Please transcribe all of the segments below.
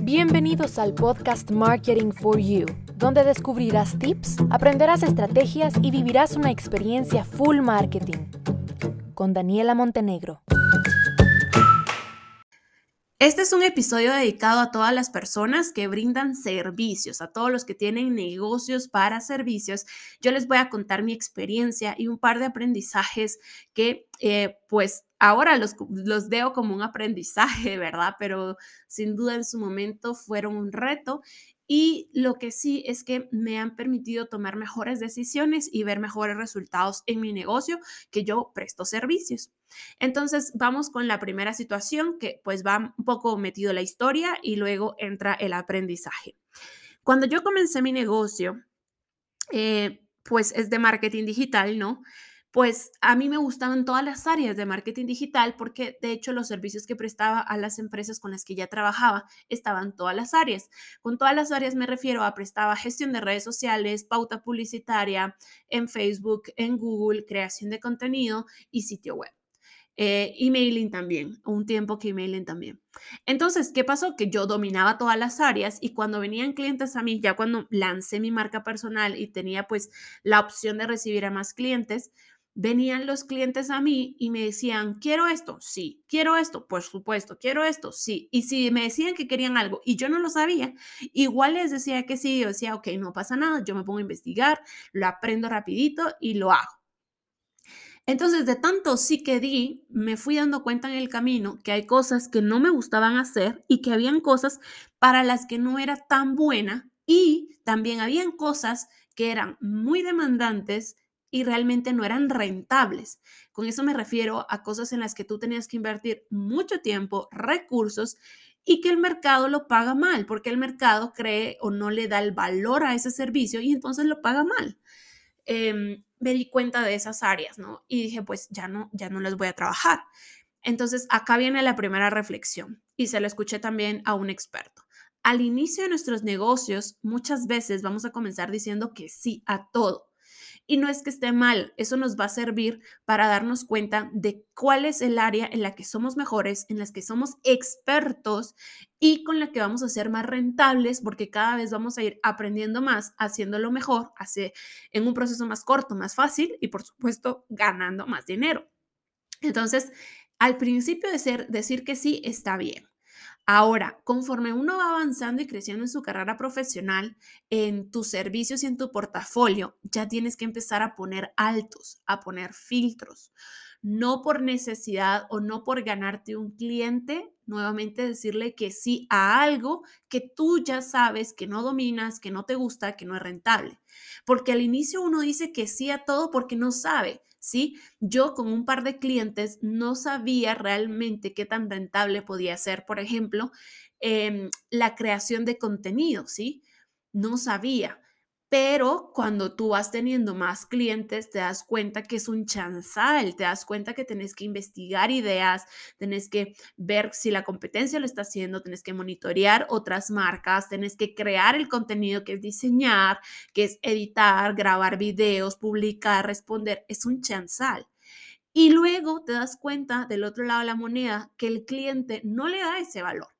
Bienvenidos al podcast Marketing for You, donde descubrirás tips, aprenderás estrategias y vivirás una experiencia full marketing. Con Daniela Montenegro. Este es un episodio dedicado a todas las personas que brindan servicios, a todos los que tienen negocios para servicios. Yo les voy a contar mi experiencia y un par de aprendizajes que eh, pues ahora los, los veo como un aprendizaje, ¿verdad? Pero sin duda en su momento fueron un reto y lo que sí es que me han permitido tomar mejores decisiones y ver mejores resultados en mi negocio que yo presto servicios. Entonces, vamos con la primera situación que pues va un poco metido la historia y luego entra el aprendizaje. Cuando yo comencé mi negocio, eh, pues es de marketing digital, ¿no? Pues a mí me gustaban todas las áreas de marketing digital porque de hecho los servicios que prestaba a las empresas con las que ya trabajaba estaban todas las áreas. Con todas las áreas me refiero a prestaba gestión de redes sociales, pauta publicitaria en Facebook, en Google, creación de contenido y sitio web. Eh, emailing también, un tiempo que emailing también. Entonces, ¿qué pasó? Que yo dominaba todas las áreas y cuando venían clientes a mí, ya cuando lancé mi marca personal y tenía pues la opción de recibir a más clientes, venían los clientes a mí y me decían, quiero esto, sí, quiero esto, por supuesto, quiero esto, sí. Y si me decían que querían algo y yo no lo sabía, igual les decía que sí, yo decía, ok, no pasa nada, yo me pongo a investigar, lo aprendo rapidito y lo hago. Entonces, de tanto sí que di, me fui dando cuenta en el camino que hay cosas que no me gustaban hacer y que habían cosas para las que no era tan buena y también habían cosas que eran muy demandantes y realmente no eran rentables. Con eso me refiero a cosas en las que tú tenías que invertir mucho tiempo, recursos y que el mercado lo paga mal, porque el mercado cree o no le da el valor a ese servicio y entonces lo paga mal. Em, me di cuenta de esas áreas, ¿no? Y dije, pues ya no, ya no les voy a trabajar. Entonces, acá viene la primera reflexión y se lo escuché también a un experto. Al inicio de nuestros negocios, muchas veces vamos a comenzar diciendo que sí a todo y no es que esté mal, eso nos va a servir para darnos cuenta de cuál es el área en la que somos mejores, en las que somos expertos y con la que vamos a ser más rentables porque cada vez vamos a ir aprendiendo más, haciéndolo mejor, hace, en un proceso más corto, más fácil y por supuesto ganando más dinero. Entonces, al principio de ser, decir que sí está bien. Ahora, conforme uno va avanzando y creciendo en su carrera profesional, en tus servicios y en tu portafolio, ya tienes que empezar a poner altos, a poner filtros. No por necesidad o no por ganarte un cliente, nuevamente decirle que sí a algo que tú ya sabes que no dominas, que no te gusta, que no es rentable. Porque al inicio uno dice que sí a todo porque no sabe. ¿Sí? Yo con un par de clientes no sabía realmente qué tan rentable podía ser, por ejemplo, em, la creación de contenido, ¿sí? No sabía. Pero cuando tú vas teniendo más clientes, te das cuenta que es un chanzal, te das cuenta que tenés que investigar ideas, tenés que ver si la competencia lo está haciendo, tenés que monitorear otras marcas, tenés que crear el contenido que es diseñar, que es editar, grabar videos, publicar, responder. Es un chanzal. Y luego te das cuenta del otro lado de la moneda que el cliente no le da ese valor.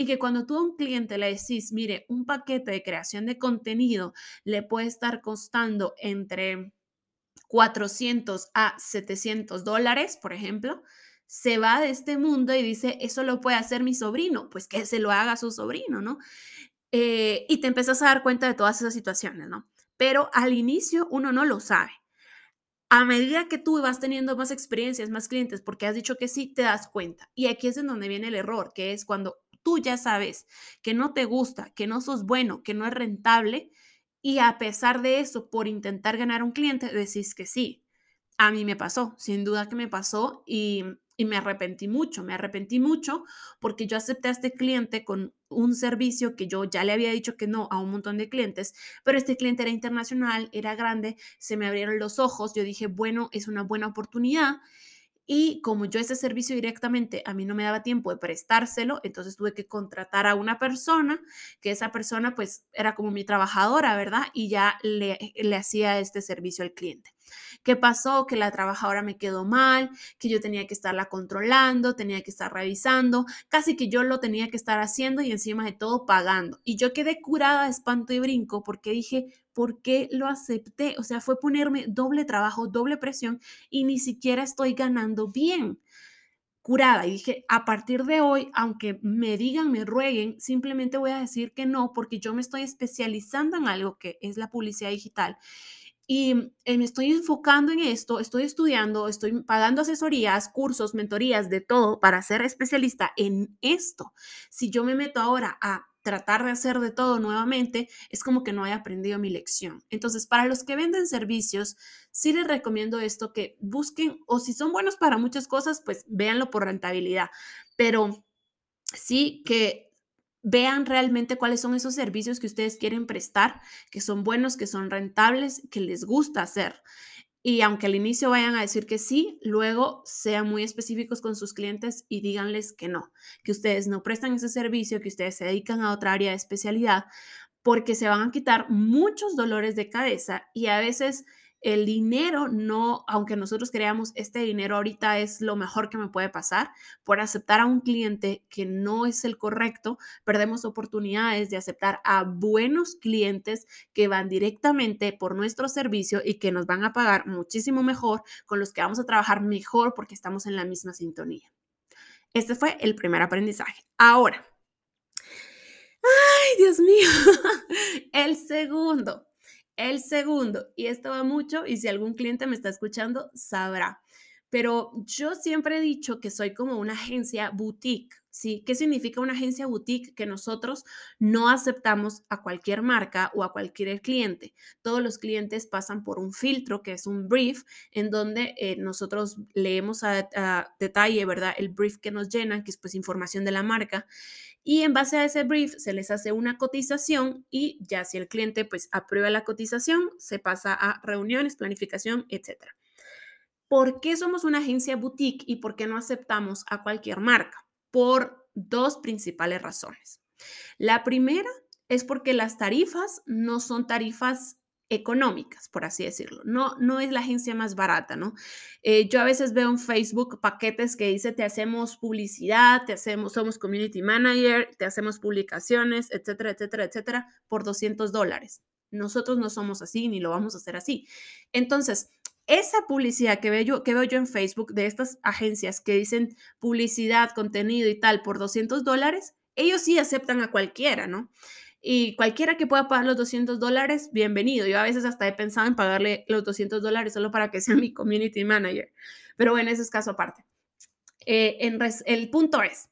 Y que cuando tú a un cliente le decís, mire, un paquete de creación de contenido le puede estar costando entre 400 a 700 dólares, por ejemplo, se va de este mundo y dice, eso lo puede hacer mi sobrino, pues que se lo haga su sobrino, ¿no? Eh, y te empiezas a dar cuenta de todas esas situaciones, ¿no? Pero al inicio uno no lo sabe. A medida que tú vas teniendo más experiencias, más clientes, porque has dicho que sí, te das cuenta. Y aquí es en donde viene el error, que es cuando tú ya sabes que no te gusta, que no sos bueno, que no es rentable, y a pesar de eso, por intentar ganar un cliente, decís que sí. A mí me pasó, sin duda que me pasó y, y me arrepentí mucho, me arrepentí mucho porque yo acepté a este cliente con un servicio que yo ya le había dicho que no a un montón de clientes, pero este cliente era internacional, era grande, se me abrieron los ojos, yo dije, bueno, es una buena oportunidad y como yo ese servicio directamente a mí no me daba tiempo de prestárselo, entonces tuve que contratar a una persona, que esa persona pues era como mi trabajadora, ¿verdad? Y ya le, le hacía este servicio al cliente. ¿Qué pasó? Que la trabajadora me quedó mal, que yo tenía que estarla controlando, tenía que estar revisando, casi que yo lo tenía que estar haciendo y encima de todo pagando. Y yo quedé curada de espanto y brinco porque dije, ¿por qué lo acepté? O sea, fue ponerme doble trabajo, doble presión y ni siquiera estoy ganando bien curada y dije, a partir de hoy, aunque me digan, me rueguen, simplemente voy a decir que no, porque yo me estoy especializando en algo que es la publicidad digital y eh, me estoy enfocando en esto, estoy estudiando, estoy pagando asesorías, cursos, mentorías, de todo para ser especialista en esto. Si yo me meto ahora a tratar de hacer de todo nuevamente, es como que no haya aprendido mi lección. Entonces, para los que venden servicios, sí les recomiendo esto, que busquen, o si son buenos para muchas cosas, pues véanlo por rentabilidad, pero sí que vean realmente cuáles son esos servicios que ustedes quieren prestar, que son buenos, que son rentables, que les gusta hacer. Y aunque al inicio vayan a decir que sí, luego sean muy específicos con sus clientes y díganles que no, que ustedes no prestan ese servicio, que ustedes se dedican a otra área de especialidad, porque se van a quitar muchos dolores de cabeza y a veces el dinero no, aunque nosotros creamos este dinero ahorita es lo mejor que me puede pasar, por aceptar a un cliente que no es el correcto, perdemos oportunidades de aceptar a buenos clientes que van directamente por nuestro servicio y que nos van a pagar muchísimo mejor, con los que vamos a trabajar mejor porque estamos en la misma sintonía. Este fue el primer aprendizaje. Ahora, ay, Dios mío, el segundo el segundo, y esto va mucho, y si algún cliente me está escuchando, sabrá. Pero yo siempre he dicho que soy como una agencia boutique, ¿sí? ¿Qué significa una agencia boutique? Que nosotros no aceptamos a cualquier marca o a cualquier cliente. Todos los clientes pasan por un filtro, que es un brief, en donde eh, nosotros leemos a, a, detalle, ¿verdad? El brief que nos llenan, que es pues información de la marca. Y en base a ese brief se les hace una cotización y ya si el cliente pues aprueba la cotización, se pasa a reuniones, planificación, etc. ¿Por qué somos una agencia boutique y por qué no aceptamos a cualquier marca? Por dos principales razones. La primera es porque las tarifas no son tarifas económicas, por así decirlo. No, no es la agencia más barata, ¿no? Eh, yo a veces veo en Facebook paquetes que dice te hacemos publicidad, te hacemos, somos community manager, te hacemos publicaciones, etcétera, etcétera, etcétera, por 200 dólares. Nosotros no somos así ni lo vamos a hacer así. Entonces, esa publicidad que veo, yo, que veo yo en Facebook de estas agencias que dicen publicidad, contenido y tal por 200 dólares, ellos sí aceptan a cualquiera, ¿no? Y cualquiera que pueda pagar los 200 dólares, bienvenido. Yo a veces hasta he pensado en pagarle los 200 dólares solo para que sea mi community manager. Pero bueno, ese es caso aparte. Eh, el punto es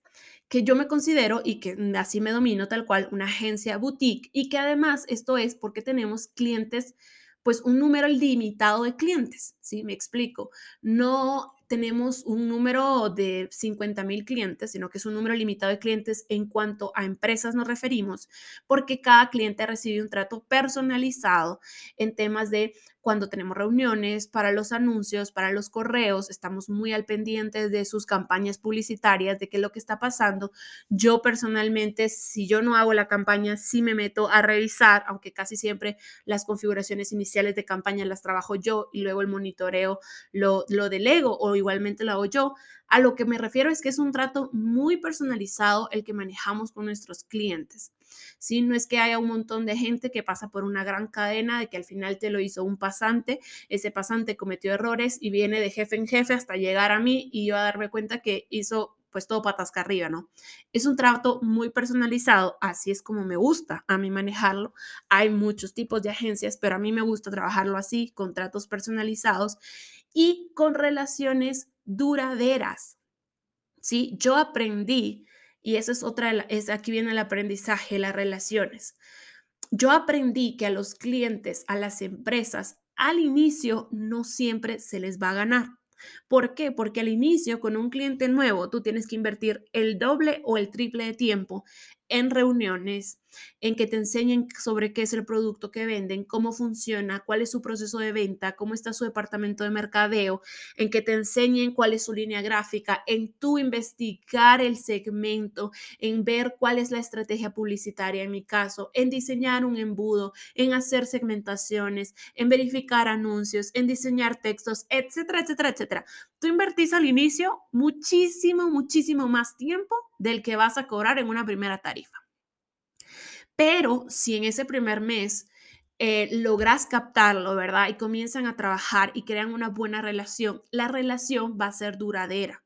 que yo me considero y que así me domino tal cual una agencia boutique y que además esto es porque tenemos clientes pues un número limitado de clientes, ¿sí? Me explico. No tenemos un número de 50 mil clientes, sino que es un número limitado de clientes en cuanto a empresas nos referimos, porque cada cliente recibe un trato personalizado en temas de cuando tenemos reuniones, para los anuncios, para los correos, estamos muy al pendiente de sus campañas publicitarias, de qué es lo que está pasando. Yo personalmente, si yo no hago la campaña, sí me meto a revisar, aunque casi siempre las configuraciones iniciales de campaña las trabajo yo y luego el monitoreo lo, lo delego o igualmente lo hago yo. A lo que me refiero es que es un trato muy personalizado el que manejamos con nuestros clientes. ¿Sí? No es que haya un montón de gente que pasa por una gran cadena de que al final te lo hizo un pasante, ese pasante cometió errores y viene de jefe en jefe hasta llegar a mí y yo a darme cuenta que hizo pues todo patas que arriba, ¿no? Es un trato muy personalizado, así es como me gusta a mí manejarlo. Hay muchos tipos de agencias, pero a mí me gusta trabajarlo así, con tratos personalizados y con relaciones duraderas. ¿Sí? Yo aprendí y eso es otra, es, aquí viene el aprendizaje, las relaciones. Yo aprendí que a los clientes, a las empresas, al inicio no siempre se les va a ganar. ¿Por qué? Porque al inicio, con un cliente nuevo, tú tienes que invertir el doble o el triple de tiempo en reuniones, en que te enseñen sobre qué es el producto que venden, cómo funciona, cuál es su proceso de venta, cómo está su departamento de mercadeo, en que te enseñen cuál es su línea gráfica, en tú investigar el segmento, en ver cuál es la estrategia publicitaria en mi caso, en diseñar un embudo, en hacer segmentaciones, en verificar anuncios, en diseñar textos, etcétera, etcétera, etcétera. Tú invertís al inicio muchísimo, muchísimo más tiempo del que vas a cobrar en una primera tarifa. Pero si en ese primer mes eh, logras captarlo, ¿verdad? Y comienzan a trabajar y crean una buena relación, la relación va a ser duradera.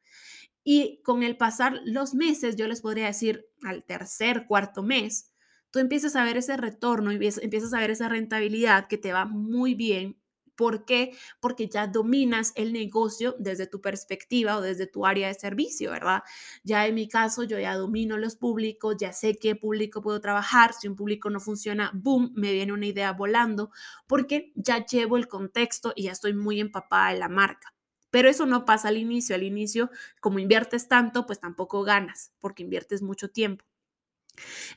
Y con el pasar los meses, yo les podría decir al tercer, cuarto mes, tú empiezas a ver ese retorno y empiezas a ver esa rentabilidad que te va muy bien ¿Por qué? Porque ya dominas el negocio desde tu perspectiva o desde tu área de servicio, ¿verdad? Ya en mi caso, yo ya domino los públicos, ya sé qué público puedo trabajar. Si un público no funciona, boom, me viene una idea volando, porque ya llevo el contexto y ya estoy muy empapada en la marca. Pero eso no pasa al inicio. Al inicio, como inviertes tanto, pues tampoco ganas, porque inviertes mucho tiempo.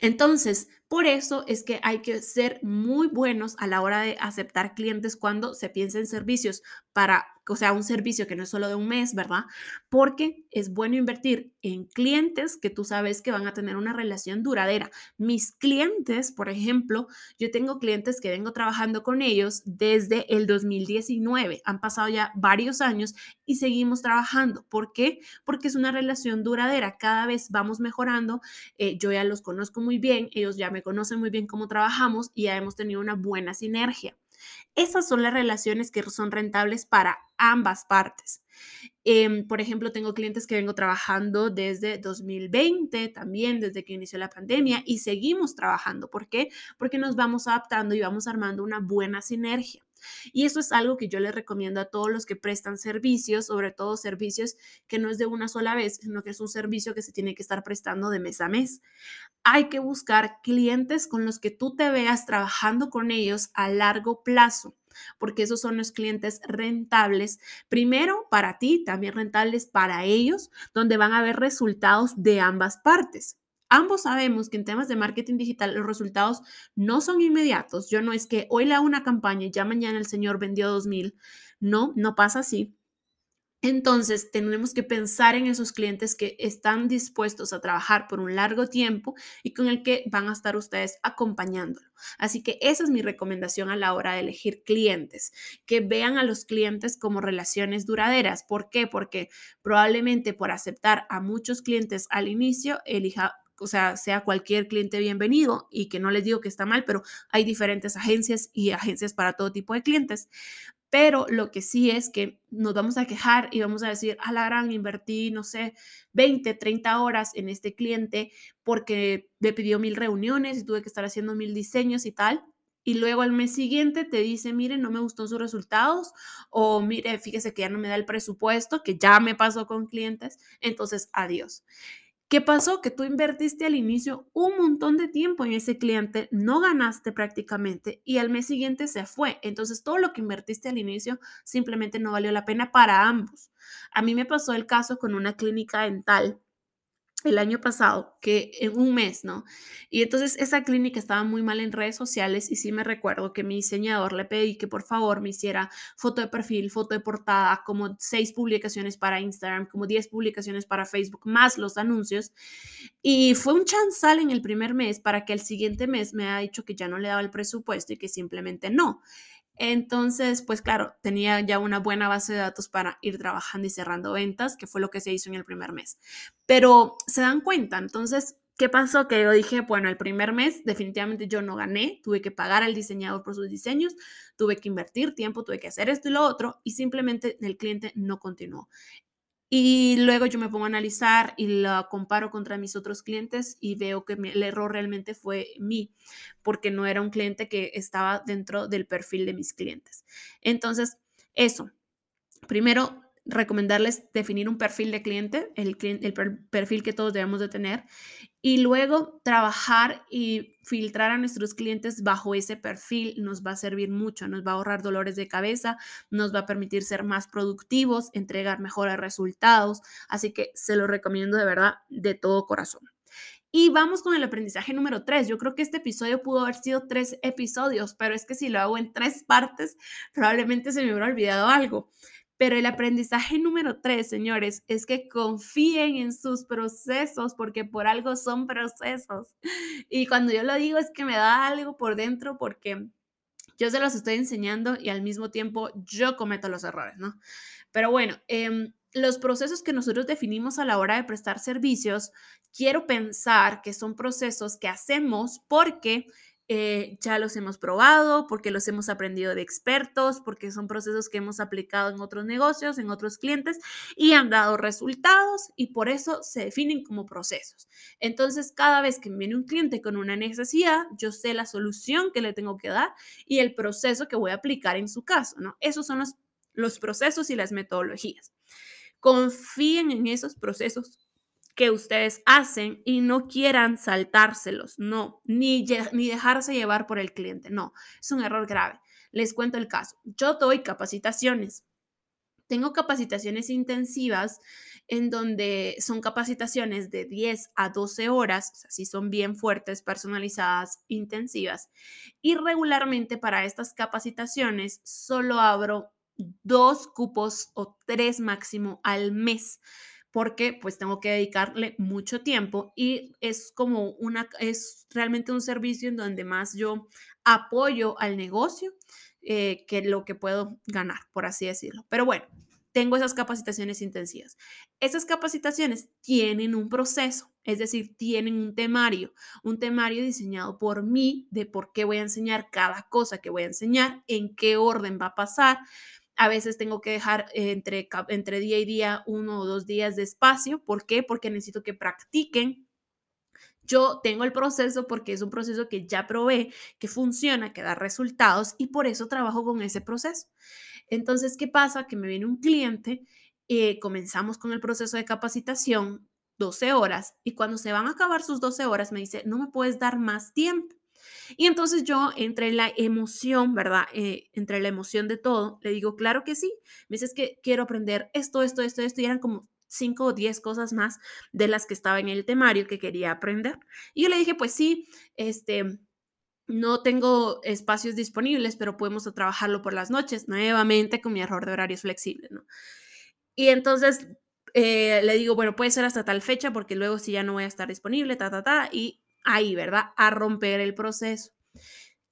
Entonces, por eso es que hay que ser muy buenos a la hora de aceptar clientes cuando se piensa en servicios para o sea, un servicio que no es solo de un mes, ¿verdad? Porque es bueno invertir en clientes que tú sabes que van a tener una relación duradera. Mis clientes, por ejemplo, yo tengo clientes que vengo trabajando con ellos desde el 2019. Han pasado ya varios años y seguimos trabajando. ¿Por qué? Porque es una relación duradera. Cada vez vamos mejorando. Eh, yo ya los conozco muy bien, ellos ya me conocen muy bien cómo trabajamos y ya hemos tenido una buena sinergia. Esas son las relaciones que son rentables para ambas partes. Em, por ejemplo, tengo clientes que vengo trabajando desde 2020, también desde que inició la pandemia, y seguimos trabajando. ¿Por qué? Porque nos vamos adaptando y vamos armando una buena sinergia. Y eso es algo que yo les recomiendo a todos los que prestan servicios, sobre todo servicios que no es de una sola vez, sino que es un servicio que se tiene que estar prestando de mes a mes. Hay que buscar clientes con los que tú te veas trabajando con ellos a largo plazo porque esos son los clientes rentables, primero para ti, también rentables para ellos, donde van a haber resultados de ambas partes. Ambos sabemos que en temas de marketing digital los resultados no son inmediatos. Yo no es que hoy le hago una campaña y ya mañana el señor vendió 2000. No, no pasa así. Entonces, tenemos que pensar en esos clientes que están dispuestos a trabajar por un largo tiempo y con el que van a estar ustedes acompañándolo. Así que esa es mi recomendación a la hora de elegir clientes, que vean a los clientes como relaciones duraderas. ¿Por qué? Porque probablemente por aceptar a muchos clientes al inicio, elija o sea, sea cualquier cliente bienvenido y que no les digo que está mal, pero hay diferentes agencias y agencias para todo tipo de clientes. Pero lo que sí es que nos vamos a quejar y vamos a decir, a la gran, invertí, no sé, 20, 30 horas en este cliente porque me pidió mil reuniones y tuve que estar haciendo mil diseños y tal. Y luego al mes siguiente te dice, mire, no me gustó sus resultados o mire, fíjese que ya no me da el presupuesto, que ya me pasó con clientes. Entonces, adiós. ¿Qué pasó? Que tú invertiste al inicio un montón de tiempo en ese cliente, no ganaste prácticamente y al mes siguiente se fue. Entonces todo lo que invertiste al inicio simplemente no valió la pena para ambos. A mí me pasó el caso con una clínica dental el año pasado, que en un mes, ¿no? Y entonces esa clínica estaba muy mal en redes sociales y sí me recuerdo que mi diseñador le pedí que por favor me hiciera foto de perfil, foto de portada, como seis publicaciones para Instagram, como diez publicaciones para Facebook, más los anuncios. Y fue un chanzal en el primer mes para que el siguiente mes me haya dicho que ya no le daba el presupuesto y que simplemente no. Entonces, pues claro, tenía ya una buena base de datos para ir trabajando y cerrando ventas, que fue lo que se hizo en el primer mes. Pero se dan cuenta, entonces, ¿qué pasó? Que yo dije, bueno, el primer mes definitivamente yo no gané, tuve que pagar al diseñador por sus diseños, tuve que invertir tiempo, tuve que hacer esto y lo otro, y simplemente el cliente no continuó. Y luego yo me pongo a analizar y la comparo contra mis otros clientes y veo que el error realmente fue mí, porque no era un cliente que estaba dentro del perfil de mis clientes. Entonces, eso. Primero, recomendarles definir un perfil de cliente, el, perfil que todos debemos de tener, y luego trabajar y filtrar a nuestros clientes bajo ese perfil nos va a servir mucho, nos va a ahorrar dolores de cabeza, nos va a permitir ser más productivos, entregar mejores resultados, así que se lo recomiendo de verdad de todo corazón. Y vamos con el aprendizaje número tres. Yo creo que este episodio pudo haber sido tres episodios, pero es que si lo hago en tres partes, probablemente se me hubiera olvidado algo. Pero el aprendizaje número tres, señores, es que confíen en sus procesos porque por algo son procesos. Y cuando yo lo digo es que me da algo por dentro porque yo se los estoy enseñando y al mismo tiempo yo cometo los errores, ¿no? Pero bueno, eh, los procesos que nosotros definimos a la hora de prestar servicios, quiero pensar que son procesos que hacemos porque eh, ya los hemos probado, porque los hemos aprendido de expertos, porque son procesos que hemos aplicado en otros negocios, en otros clientes y han dado resultados y por eso se definen como procesos. Entonces, cada vez que viene un cliente con una necesidad, yo sé la solución que le tengo que dar y el proceso que voy a aplicar en su caso, ¿no? Esos son los, los procesos y las metodologías. Confíen en esos procesos que ustedes hacen y no quieran saltárselos, no, ni, ni dejarse llevar por el cliente, no, es un error grave. Les cuento el caso. Yo doy capacitaciones. Tengo capacitaciones intensivas en donde son capacitaciones de 10 a 12 horas, o sea, sí son bien fuertes, personalizadas, intensivas. Y regularmente para estas capacitaciones solo abro dos cupos o tres máximo al mes porque pues tengo que dedicarle mucho tiempo y es como una, es realmente un servicio en donde más yo apoyo al negocio eh, que lo que puedo ganar, por así decirlo. Pero bueno, tengo esas capacitaciones intensivas. Esas capacitaciones tienen un proceso, es decir, tienen un temario, un temario diseñado por mí de por qué voy a enseñar cada cosa que voy a enseñar, en qué orden va a pasar, a veces tengo que dejar entre, entre día y día uno o dos días de espacio. ¿Por qué? Porque necesito que practiquen. Yo tengo el proceso porque es un proceso que ya probé, que funciona, que da resultados y por eso trabajo con ese proceso. Entonces, ¿qué pasa? Que me viene un cliente, eh, comenzamos con el proceso de capacitación, 12 horas, y cuando se van a acabar sus 12 horas me dice, no me puedes dar más tiempo. Y entonces yo, entre la emoción, ¿verdad? Eh, entre la emoción de todo, le digo, claro que sí. Me dices que quiero aprender esto, esto, esto, esto, y eran como cinco o diez cosas más de las que estaba en el temario que quería aprender. Y yo le dije, pues sí, este, no tengo espacios disponibles, pero podemos trabajarlo por las noches, nuevamente con mi error de horarios flexibles, ¿no? Y entonces eh, le digo, bueno, puede ser hasta tal fecha, porque luego si ya no voy a estar disponible, ta, ta, ta, y ahí, ¿verdad? A romper el proceso.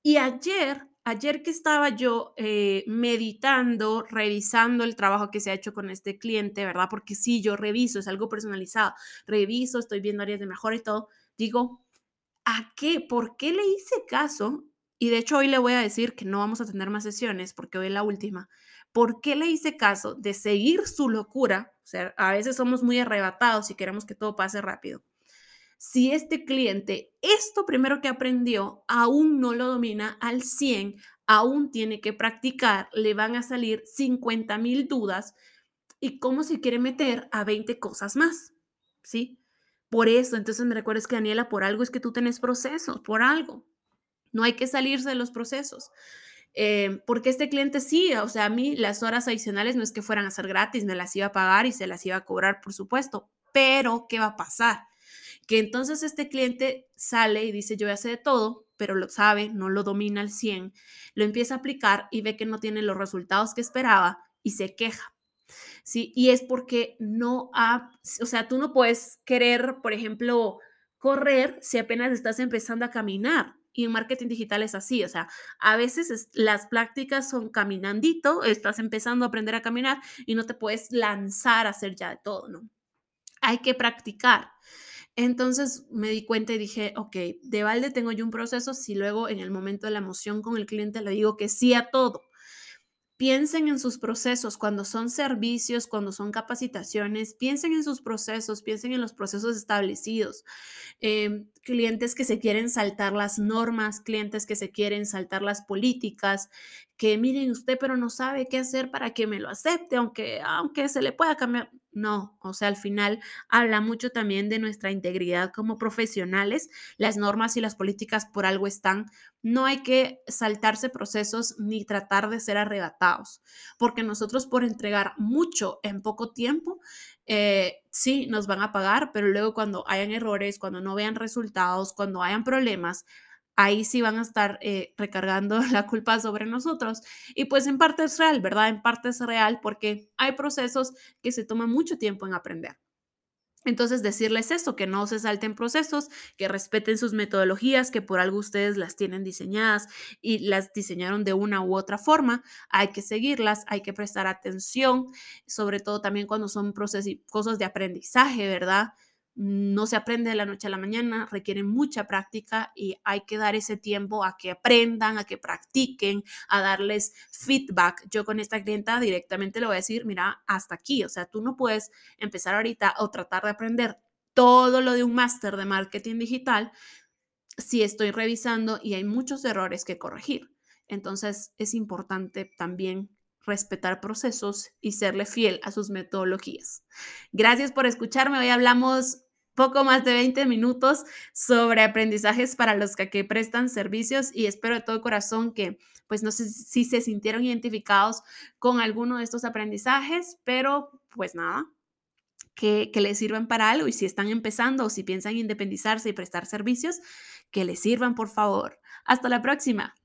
Y ayer, ayer que estaba yo eh, meditando, revisando el trabajo que se ha hecho con este cliente, ¿verdad? Porque sí, yo reviso, es algo personalizado, reviso, estoy viendo áreas de mejora y todo, digo, ¿a qué? ¿Por qué le hice caso? Y de hecho hoy le voy a decir que no vamos a tener más sesiones porque hoy es la última. ¿Por qué le hice caso de seguir su locura? O sea, a veces somos muy arrebatados y queremos que todo pase rápido si este cliente, esto primero que aprendió, aún no lo domina al 100, aún tiene que practicar, le van a salir 50 mil dudas y cómo se quiere meter a 20 cosas más, ¿sí? Por eso, entonces me recuerdas que Daniela, por algo es que tú tenés procesos, por algo. No hay que salirse de los procesos. Eh, porque este cliente sí, o sea, a mí las horas adicionales no es que fueran a ser gratis, me las iba a pagar y se las iba a cobrar, por supuesto, pero ¿qué va a pasar? Que entonces este cliente sale y dice, yo ya sé de todo, pero lo sabe, no lo domina al 100, lo empieza a aplicar y ve que no tiene los resultados que esperaba y se queja. Sí, y es porque no ha, o sea, tú no puedes querer, por ejemplo, correr si apenas estás empezando a caminar. Y en marketing digital es así, o sea, a veces las prácticas son caminandito, estás empezando a aprender a caminar y no te puedes lanzar a hacer ya de todo, ¿no? Hay que practicar. Entonces me di cuenta y dije, ok, de balde tengo yo un proceso si luego en el momento de la emoción con el cliente le digo que sí a todo. Piensen en sus procesos cuando son servicios, cuando son capacitaciones, piensen en sus procesos, piensen en los procesos establecidos. Em, clientes que se quieren saltar las normas, clientes que se quieren saltar las políticas, que miren usted, pero no sabe qué hacer para que me lo acepte, aunque, aunque se le pueda cambiar. No, o sea, al final habla mucho también de nuestra integridad como profesionales. Las normas y las políticas por algo están. No hay que saltarse procesos ni tratar de ser arrebatados, porque nosotros por entregar mucho en poco tiempo, eh, sí, nos van a pagar, pero luego cuando hayan errores, cuando no vean resultados, cuando hayan problemas, ahí sí van a estar eh, recargando la culpa sobre nosotros. Y pues en parte es real, ¿verdad? En parte es real porque hay procesos que se toman mucho tiempo en aprender. Entonces, decirles eso, que no se salten procesos, que respeten sus metodologías, que por algo ustedes las tienen diseñadas y las diseñaron de una u otra forma, hay que seguirlas, hay que prestar atención, sobre todo también cuando son procesos, cosas de aprendizaje, ¿verdad? No se aprende de la noche a la mañana, requiere mucha práctica y hay que dar ese tiempo a que aprendan, a que practiquen, a darles feedback. Yo con esta clienta directamente le voy a decir, mira, hasta aquí, o sea, tú no puedes empezar ahorita o tratar de aprender todo lo de un máster de marketing digital si estoy revisando y hay muchos errores que corregir. Entonces es importante también respetar procesos y serle fiel a sus metodologías. Gracias por escucharme. Hoy hablamos poco más de 20 minutos sobre aprendizajes para los que, prestan servicios y espero de todo corazón que, pues no sé si se sintieron identificados con alguno de estos aprendizajes, pero pues nada, que, que les sirvan para algo y si están empezando o si piensan independizarse y prestar servicios, que les sirvan por favor. Hasta la próxima.